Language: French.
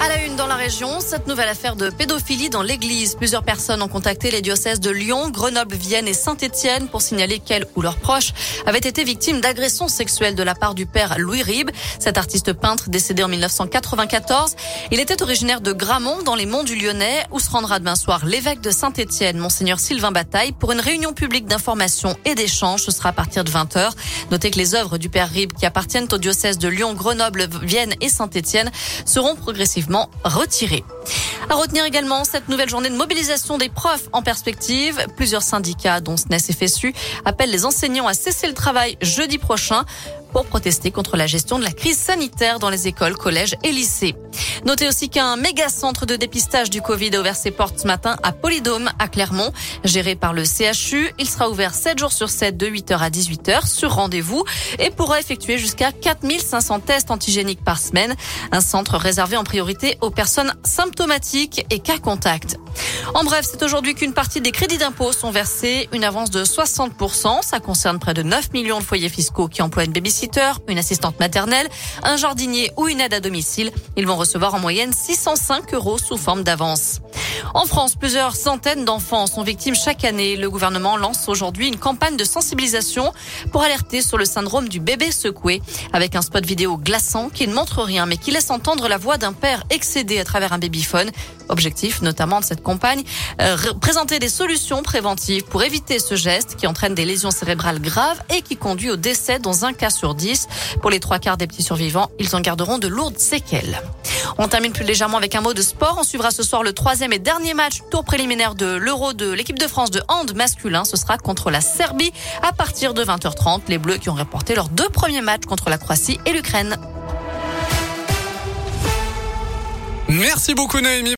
À la une dans la région, cette nouvelle affaire de pédophilie dans l'église. Plusieurs personnes ont contacté les diocèses de Lyon, Grenoble, Vienne et Saint-Étienne pour signaler qu'elles ou leurs proches avaient été victimes d'agressions sexuelles de la part du père Louis Ribes. Cet artiste peintre décédé en 1994. Il était originaire de Gramont dans les monts du Lyonnais où se rendra demain soir l'évêque de Saint-Étienne, monseigneur Sylvain Bataille, pour une réunion publique d'information et d'échange. Ce sera à partir de 20h. Notez que les œuvres du père Ribes qui appartiennent aux diocèses de Lyon, Grenoble, Vienne et Saint-Étienne seront progressivement À retenir également cette nouvelle journée de mobilisation des profs en perspective. Plusieurs syndicats, dont SNES et FSU, appellent les enseignants à cesser le travail jeudi prochain pour protester contre la gestion de la crise sanitaire dans les écoles, collèges et lycées. Notez aussi qu'un méga centre de dépistage du Covid a ouvert ses portes ce matin à Polydôme, à Clermont, géré par le CHU. Il sera ouvert 7 jours sur 7 de 8h à 18h sur rendez-vous et pourra effectuer jusqu'à 4500 tests antigéniques par semaine. Un centre réservé en priorité aux personnes symptomatiques et cas contacts. En bref, c'est aujourd'hui qu'une partie des crédits d'impôt sont versés, une avance de 60%. Ça concerne près de 9 millions de foyers fiscaux qui emploient une babysitter, une assistante maternelle, un jardinier ou une aide à domicile. Ils vont recevoir en moyenne 605 euros sous forme d'avance. En France, plusieurs centaines d'enfants sont victimes chaque année. Le gouvernement lance aujourd'hui une campagne de sensibilisation pour alerter sur le syndrome du bébé secoué avec un spot vidéo glaçant qui ne montre rien mais qui laisse entendre la voix d'un père excédé à travers un babyphone. Objectif notamment de cette campagne, euh, présenter des solutions préventives pour éviter ce geste qui entraîne des lésions cérébrales graves et qui conduit au décès dans un cas sur dix. Pour les trois quarts des petits survivants, ils en garderont de lourdes séquelles. On termine plus légèrement avec un mot de sport. On suivra ce soir le troisième et dernier match tour préliminaire de l'Euro de l'équipe de France de hand masculin. Ce sera contre la Serbie à partir de 20h30. Les Bleus qui ont remporté leurs deux premiers matchs contre la Croatie et l'Ukraine. Merci beaucoup Noémie.